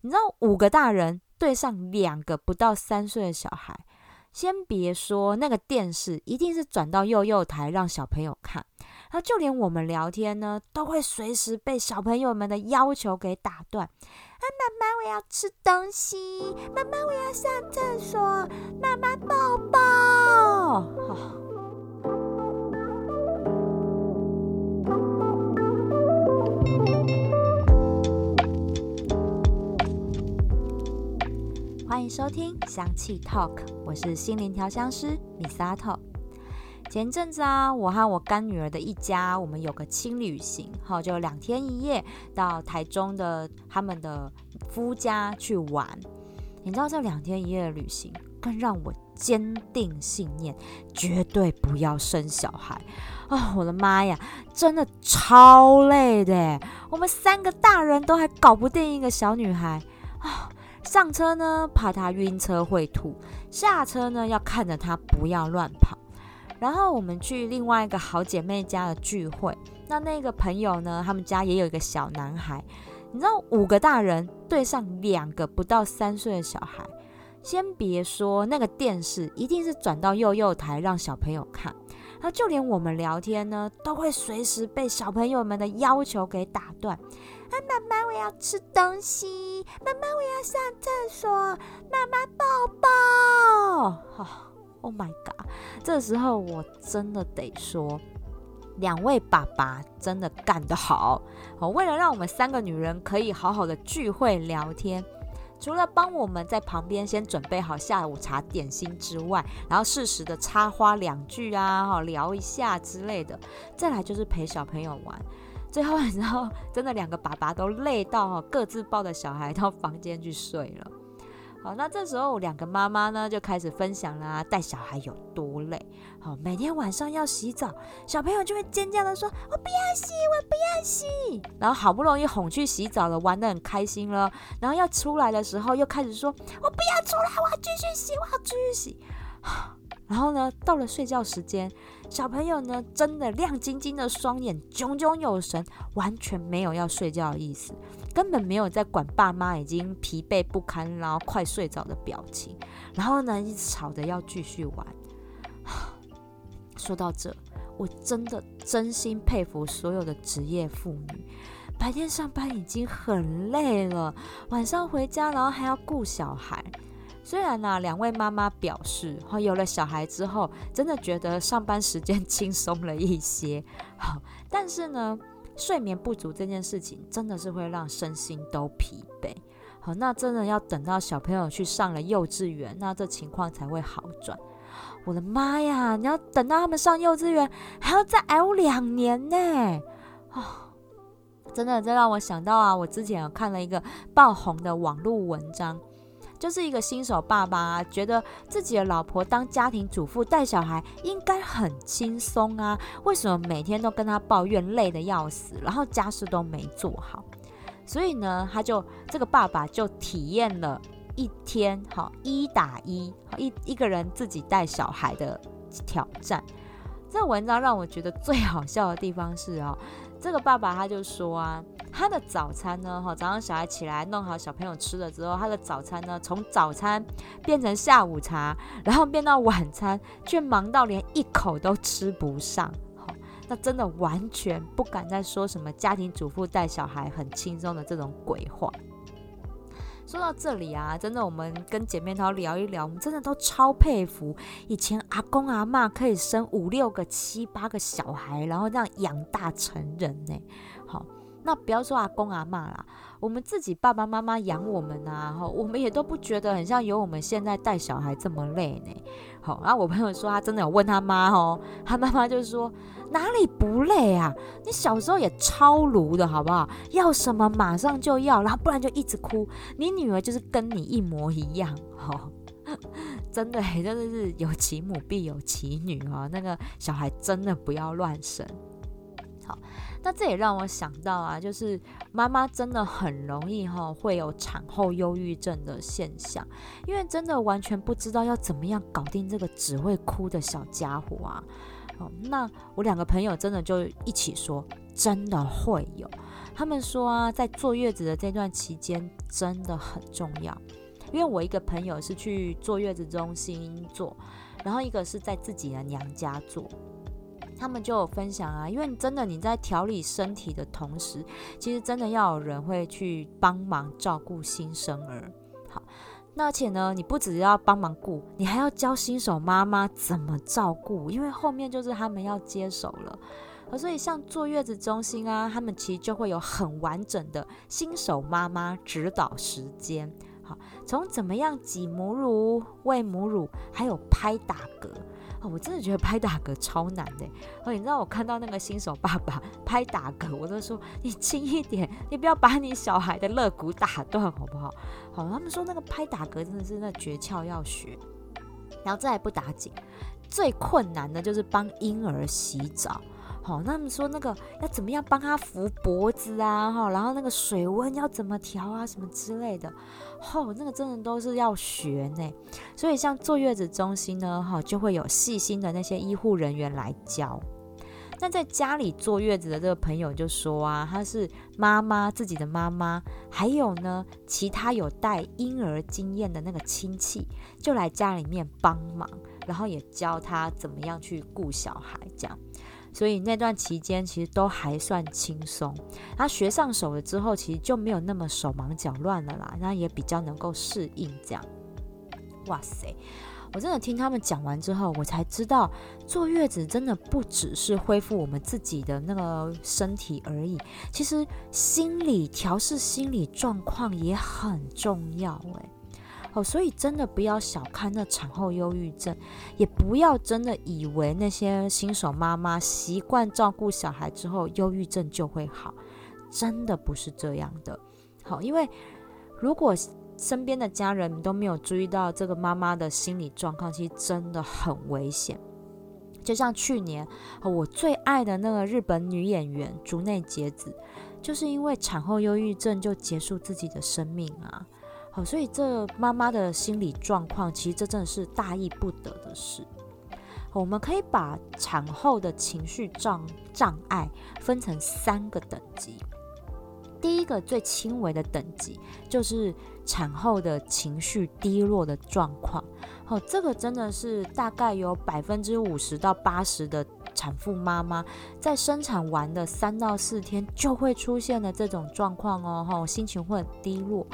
你知道五个大人对上两个不到三岁的小孩，先别说那个电视一定是转到幼幼台让小朋友看，然后就连我们聊天呢，都会随时被小朋友们的要求给打断。啊，妈妈，我要吃东西，妈妈，我要上厕所，妈妈抱抱。欢迎收听香气 Talk，我是心灵调香师米萨特。前阵子啊，我和我干女儿的一家，我们有个轻旅行，哈，就两天一夜到台中的他们的夫家去玩。你知道这两天一夜的旅行，更让我坚定信念，绝对不要生小孩啊！我的妈呀，真的超累的，我们三个大人都还搞不定一个小女孩啊！上车呢，怕他晕车会吐；下车呢，要看着他不要乱跑。然后我们去另外一个好姐妹家的聚会，那那个朋友呢，他们家也有一个小男孩。你知道，五个大人对上两个不到三岁的小孩，先别说那个电视一定是转到幼幼台让小朋友看，那就连我们聊天呢，都会随时被小朋友们的要求给打断。啊，妈妈，我要吃东西。妈妈，我要上厕所。妈妈，抱抱。Oh my god！这时候我真的得说，两位爸爸真的干得好。哦，为了让我们三个女人可以好好的聚会聊天，除了帮我们在旁边先准备好下午茶点心之外，然后适时的插花两句啊，哈，聊一下之类的，再来就是陪小朋友玩。最后，你知道，真的两个爸爸都累到各自抱着小孩到房间去睡了。好，那这时候两个妈妈呢就开始分享啦，带小孩有多累。好，每天晚上要洗澡，小朋友就会尖叫的说：“我不要洗，我不要洗。”然后好不容易哄去洗澡了，玩的很开心了，然后要出来的时候又开始说：“我不要出来，我要继续洗，我要继续洗。”然后呢，到了睡觉时间。小朋友呢，真的亮晶晶的双眼，炯炯有神，完全没有要睡觉的意思，根本没有在管爸妈已经疲惫不堪，然后快睡着的表情。然后呢，一直吵着要继续玩。说到这，我真的真心佩服所有的职业妇女，白天上班已经很累了，晚上回家然后还要顾小孩。虽然呢，两位妈妈表示，哈，有了小孩之后，真的觉得上班时间轻松了一些，好，但是呢，睡眠不足这件事情真的是会让身心都疲惫，好，那真的要等到小朋友去上了幼稚园，那这情况才会好转。我的妈呀，你要等到他们上幼稚园，还要再熬两年呢，哦，真的，这让我想到啊，我之前有看了一个爆红的网络文章。就是一个新手爸爸，觉得自己的老婆当家庭主妇带小孩应该很轻松啊，为什么每天都跟他抱怨累得要死，然后家事都没做好？所以呢，他就这个爸爸就体验了一天，好一打一，一一个人自己带小孩的挑战。这文章让我觉得最好笑的地方是哦。这个爸爸他就说啊，他的早餐呢，哈，早上小孩起来弄好小朋友吃了之后，他的早餐呢，从早餐变成下午茶，然后变到晚餐，却忙到连一口都吃不上，好，那真的完全不敢再说什么家庭主妇带小孩很轻松的这种鬼话。说到这里啊，真的，我们跟姐妹淘聊一聊，我们真的都超佩服以前阿公阿妈可以生五六个、七八个小孩，然后这样养大成人呢。好，那不要说阿公阿妈啦，我们自己爸爸妈妈养我们啊，哈，我们也都不觉得很像有我们现在带小孩这么累呢。好，然后我朋友说他真的有问他妈哦，他妈妈就说。哪里不累啊？你小时候也超炉的好不好？要什么马上就要，然后不然就一直哭。你女儿就是跟你一模一样，哈，真的，真的是有其母必有其女啊。那个小孩真的不要乱生。好，那这也让我想到啊，就是妈妈真的很容易哈会有产后忧郁症的现象，因为真的完全不知道要怎么样搞定这个只会哭的小家伙啊。哦那我两个朋友真的就一起说，真的会有。他们说啊，在坐月子的这段期间真的很重要。因为我一个朋友是去坐月子中心做，然后一个是在自己的娘家做。他们就有分享啊，因为真的你在调理身体的同时，其实真的要有人会去帮忙照顾新生儿。好，那且呢，你不只要帮忙顾，你还要教新手妈妈怎么照顾，因为后面就是他们要接手了。所以像坐月子中心啊，他们其实就会有很完整的新手妈妈指导时间。好，从怎么样挤母乳、喂母乳，还有拍打嗝。哦，我真的觉得拍打嗝超难的。哦，你知道我看到那个新手爸爸拍打嗝，我都说你轻一点，你不要把你小孩的肋骨打断，好不好？好，他们说那个拍打嗝真的是那诀窍要学，然后再不打紧，最困难的就是帮婴儿洗澡。好，那他们说那个要怎么样帮他扶脖子啊？哈，然后那个水温要怎么调啊？什么之类的。吼，那个真的都是要学呢，所以像坐月子中心呢，哈，就会有细心的那些医护人员来教。那在家里坐月子的这个朋友就说啊，他是妈妈自己的妈妈，还有呢其他有带婴儿经验的那个亲戚，就来家里面帮忙，然后也教他怎么样去顾小孩这样。所以那段期间其实都还算轻松，他学上手了之后，其实就没有那么手忙脚乱了啦，那也比较能够适应这样。哇塞，我真的听他们讲完之后，我才知道坐月子真的不只是恢复我们自己的那个身体而已，其实心理调试心理状况也很重要诶。所以真的不要小看那产后忧郁症，也不要真的以为那些新手妈妈习惯照顾小孩之后，忧郁症就会好，真的不是这样的。好，因为如果身边的家人都没有注意到这个妈妈的心理状况，其实真的很危险。就像去年我最爱的那个日本女演员竹内结子，就是因为产后忧郁症就结束自己的生命啊。所以这妈妈的心理状况，其实这真的是大意不得的事。我们可以把产后的情绪障障碍分成三个等级。第一个最轻微的等级，就是产后的情绪低落的状况。哦，这个真的是大概有百分之五十到八十的产妇妈妈在生产完的三到四天就会出现的这种状况哦。哈，心情会很低落。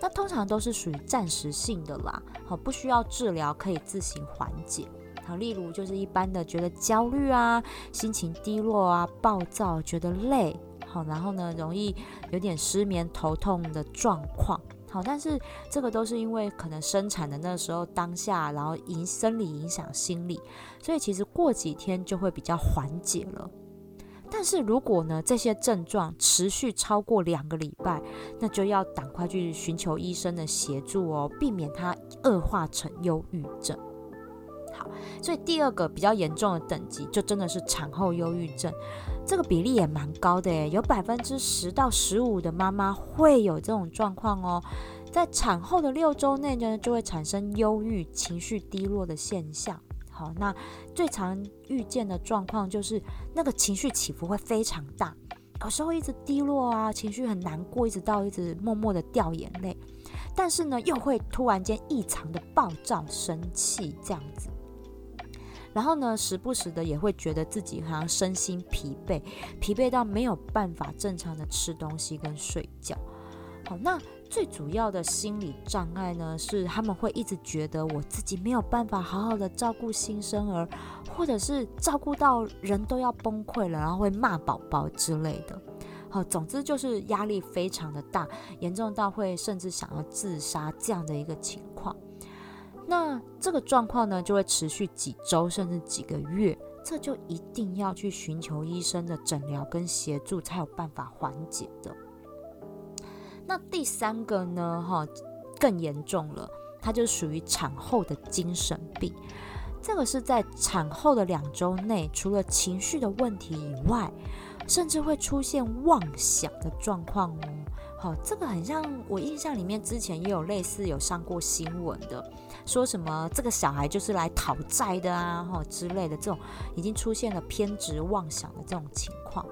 那通常都是属于暂时性的啦，好，不需要治疗，可以自行缓解。好，例如就是一般的觉得焦虑啊，心情低落啊，暴躁，觉得累，好，然后呢，容易有点失眠、头痛的状况。好，但是这个都是因为可能生产的那时候当下，然后影生理影响心理，所以其实过几天就会比较缓解了。但是如果呢，这些症状持续超过两个礼拜，那就要赶快去寻求医生的协助哦，避免它恶化成忧郁症。好，所以第二个比较严重的等级，就真的是产后忧郁症，这个比例也蛮高的，有百分之十到十五的妈妈会有这种状况哦，在产后的六周内呢，就会产生忧郁、情绪低落的现象。好，那最常遇见的状况就是那个情绪起伏会非常大，有时候一直低落啊，情绪很难过，一直到一直默默的掉眼泪，但是呢又会突然间异常的暴躁、生气这样子，然后呢时不时的也会觉得自己好像身心疲惫，疲惫到没有办法正常的吃东西跟睡觉。好，那。最主要的心理障碍呢，是他们会一直觉得我自己没有办法好好的照顾新生儿，或者是照顾到人都要崩溃了，然后会骂宝宝之类的。好，总之就是压力非常的大，严重到会甚至想要自杀这样的一个情。那这个状况呢，就会持续几周甚至几个月，这就一定要去寻求医生的诊疗跟协助，才有办法缓解的。那第三个呢？哈，更严重了，它就属于产后的精神病。这个是在产后的两周内，除了情绪的问题以外，甚至会出现妄想的状况哦。好，这个很像我印象里面之前也有类似有上过新闻的，说什么这个小孩就是来讨债的啊，哈之类的这种，已经出现了偏执妄想的这种情况。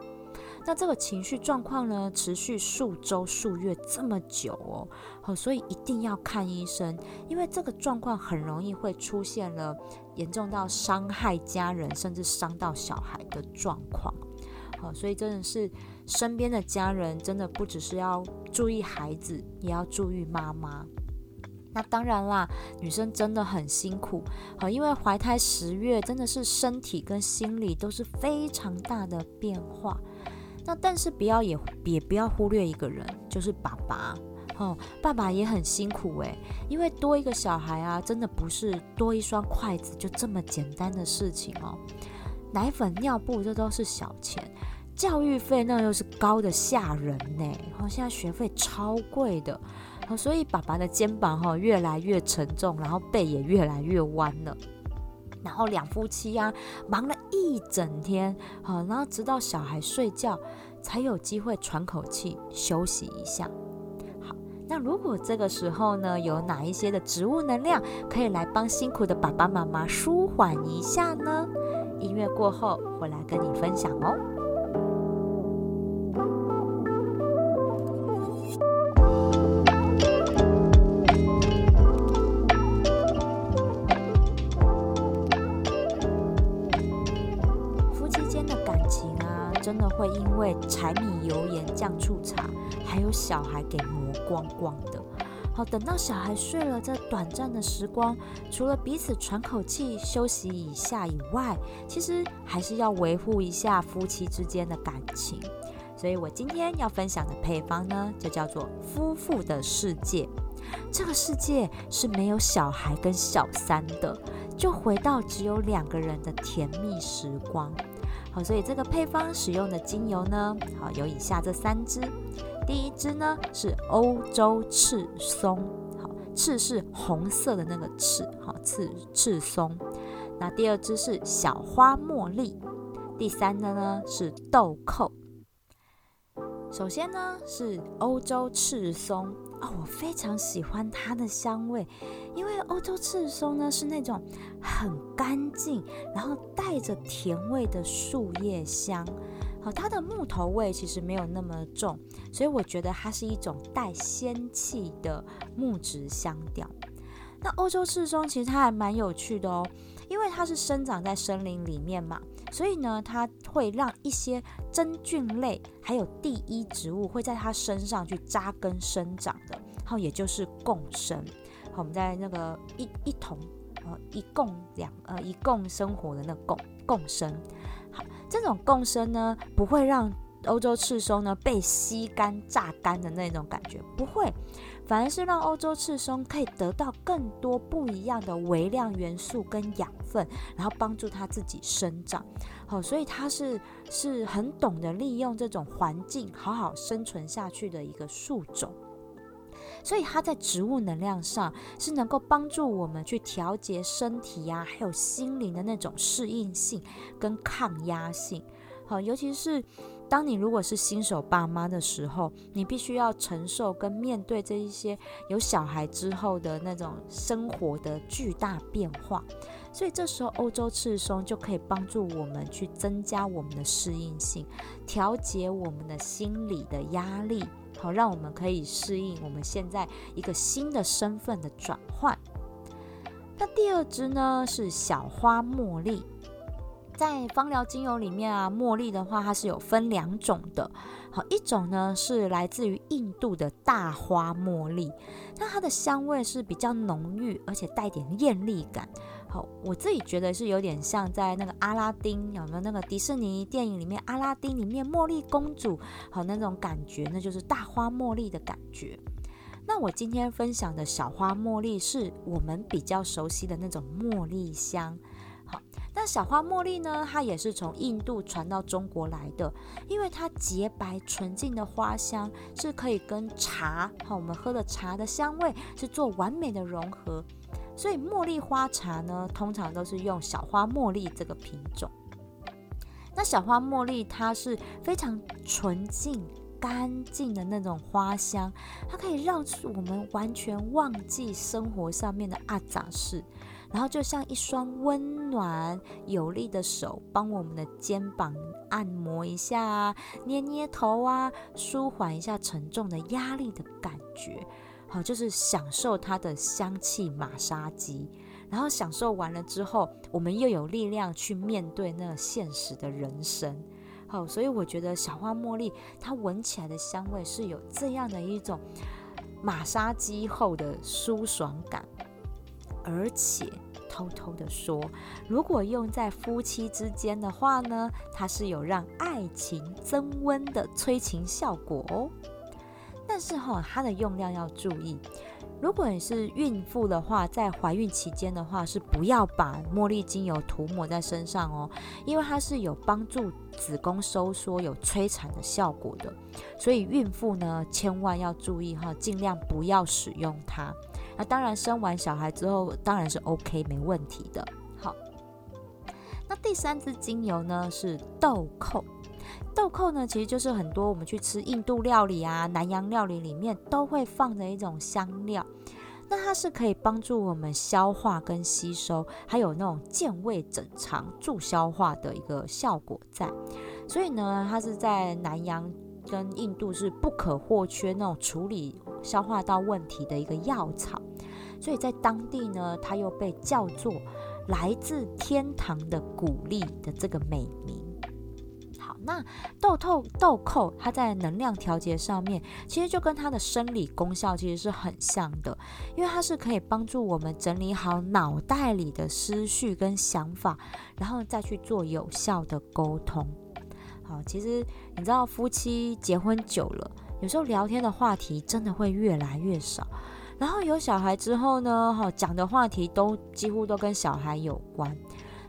那这个情绪状况呢，持续数周、数月这么久哦，好，所以一定要看医生，因为这个状况很容易会出现了严重到伤害家人，甚至伤到小孩的状况。好，所以真的是身边的家人，真的不只是要注意孩子，也要注意妈妈。那当然啦，女生真的很辛苦，好，因为怀胎十月真的是身体跟心理都是非常大的变化。那但是不要也也不要忽略一个人，就是爸爸，哦，爸爸也很辛苦诶，因为多一个小孩啊，真的不是多一双筷子就这么简单的事情哦。奶粉、尿布这都是小钱，教育费那又是高的吓人呢。好，现在学费超贵的，所以爸爸的肩膀哈越来越沉重，然后背也越来越弯了。然后两夫妻呀忙了一整天，好，然后直到小孩睡觉才有机会喘口气休息一下。好，那如果这个时候呢，有哪一些的植物能量可以来帮辛苦的爸爸妈妈舒缓一下呢？音乐过后，会来跟你分享哦。会因为柴米油盐酱醋茶，还有小孩给磨光光的。好，等到小孩睡了，这短暂的时光，除了彼此喘口气、休息一下以外，其实还是要维护一下夫妻之间的感情。所以我今天要分享的配方呢，就叫做“夫妇的世界”。这个世界是没有小孩跟小三的，就回到只有两个人的甜蜜时光。好，所以这个配方使用的精油呢，好有以下这三支。第一支呢是欧洲赤松，好，赤是红色的那个赤，好，赤赤松。那第二支是小花茉莉，第三的呢是豆蔻。首先呢是欧洲赤松。我非常喜欢它的香味，因为欧洲赤松呢是那种很干净，然后带着甜味的树叶香。好，它的木头味其实没有那么重，所以我觉得它是一种带仙气的木质香调。那欧洲赤松其实它还蛮有趣的哦，因为它是生长在森林里面嘛，所以呢，它会让一些真菌类还有第一植物会在它身上去扎根生长的，好，也就是共生。好，我们在那个一一同呃一共两呃一共生活的那共共生，好，这种共生呢不会让欧洲赤松呢被吸干榨干的那种感觉，不会。反而是让欧洲赤松可以得到更多不一样的微量元素跟养分，然后帮助它自己生长。好，所以它是是很懂得利用这种环境好好生存下去的一个树种。所以它在植物能量上是能够帮助我们去调节身体呀，还有心灵的那种适应性跟抗压性。好，尤其是。当你如果是新手爸妈的时候，你必须要承受跟面对这一些有小孩之后的那种生活的巨大变化，所以这时候欧洲赤松就可以帮助我们去增加我们的适应性，调节我们的心理的压力，好让我们可以适应我们现在一个新的身份的转换。那第二支呢是小花茉莉。在芳疗精油里面啊，茉莉的话，它是有分两种的。好，一种呢是来自于印度的大花茉莉，那它的香味是比较浓郁，而且带点艳丽感。好，我自己觉得是有点像在那个阿拉丁有没有那个迪士尼电影里面阿拉丁里面茉莉公主，好那种感觉，那就是大花茉莉的感觉。那我今天分享的小花茉莉是我们比较熟悉的那种茉莉香。好，小花茉莉呢？它也是从印度传到中国来的，因为它洁白纯净的花香是可以跟茶，好，我们喝的茶的香味是做完美的融合，所以茉莉花茶呢，通常都是用小花茉莉这个品种。那小花茉莉它是非常纯净、干净的那种花香，它可以让我们完全忘记生活上面的阿杂事。然后就像一双温暖有力的手，帮我们的肩膀按摩一下啊，捏捏头啊，舒缓一下沉重的压力的感觉。好，就是享受它的香气马杀鸡。然后享受完了之后，我们又有力量去面对那现实的人生。好，所以我觉得小花茉莉它闻起来的香味是有这样的一种马杀鸡后的舒爽感，而且偷偷的说，如果用在夫妻之间的话呢，它是有让爱情增温的催情效果哦。但是哈，它的用量要注意。如果你是孕妇的话，在怀孕期间的话，是不要把茉莉精油涂抹在身上哦，因为它是有帮助子宫收缩、有催产的效果的。所以孕妇呢，千万要注意哈，尽量不要使用它。那当然，生完小孩之后，当然是 OK 没问题的。好，那第三支精油呢是豆蔻。豆蔻呢，其实就是很多我们去吃印度料理啊、南洋料理里面都会放的一种香料。那它是可以帮助我们消化跟吸收，还有那种健胃整肠、助消化的一个效果在。所以呢，它是在南洋跟印度是不可或缺那种处理消化道问题的一个药草。所以在当地呢，它又被叫做来自天堂的鼓励的这个美名。好那豆蔻豆蔻，它在能量调节上面，其实就跟它的生理功效其实是很像的，因为它是可以帮助我们整理好脑袋里的思绪跟想法，然后再去做有效的沟通。好，其实你知道，夫妻结婚久了，有时候聊天的话题真的会越来越少，然后有小孩之后呢，哈，讲的话题都几乎都跟小孩有关，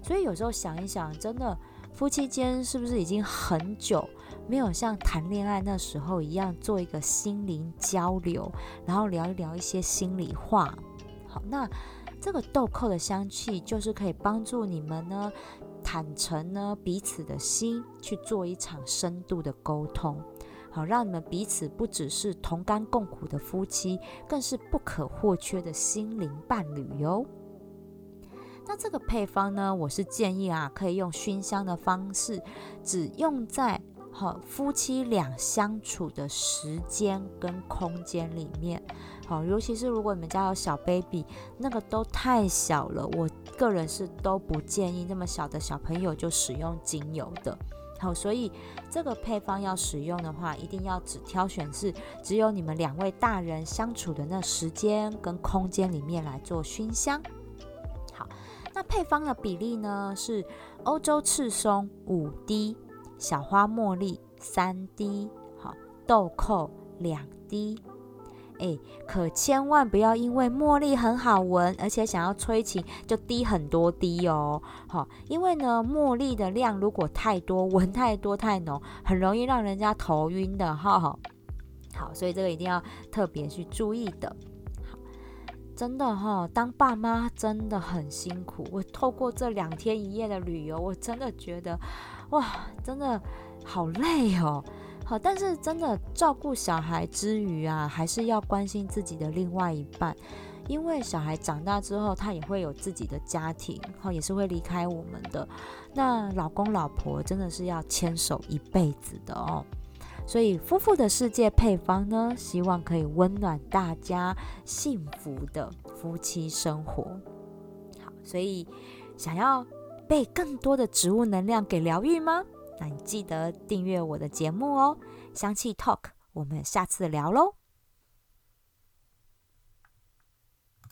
所以有时候想一想，真的。夫妻间是不是已经很久没有像谈恋爱那时候一样做一个心灵交流，然后聊一聊一些心里话？好，那这个豆蔻的香气就是可以帮助你们呢，坦诚呢彼此的心去做一场深度的沟通，好，让你们彼此不只是同甘共苦的夫妻，更是不可或缺的心灵伴侣哟。那这个配方呢，我是建议啊，可以用熏香的方式，只用在好夫妻俩相处的时间跟空间里面。好，尤其是如果你们家有小 baby，那个都太小了，我个人是都不建议那么小的小朋友就使用精油的。好，所以这个配方要使用的话，一定要只挑选是只有你们两位大人相处的那时间跟空间里面来做熏香。好那配方的比例呢是欧洲赤松五滴，小花茉莉三滴，好豆蔻两滴。哎，可千万不要因为茉莉很好闻，而且想要催情就滴很多滴哦。好，因为呢茉莉的量如果太多，闻太多太浓，很容易让人家头晕的哈。好，所以这个一定要特别去注意的。好真的哈，当爸妈真的很辛苦。我透过这两天一夜的旅游，我真的觉得，哇，真的好累哦。好，但是真的照顾小孩之余啊，还是要关心自己的另外一半，因为小孩长大之后，他也会有自己的家庭，好，也是会离开我们的。那老公老婆真的是要牵手一辈子的哦。所以，夫妇的世界配方呢，希望可以温暖大家幸福的夫妻生活。好，所以想要被更多的植物能量给疗愈吗？那你记得订阅我的节目哦，香气 Talk，我们下次聊喽。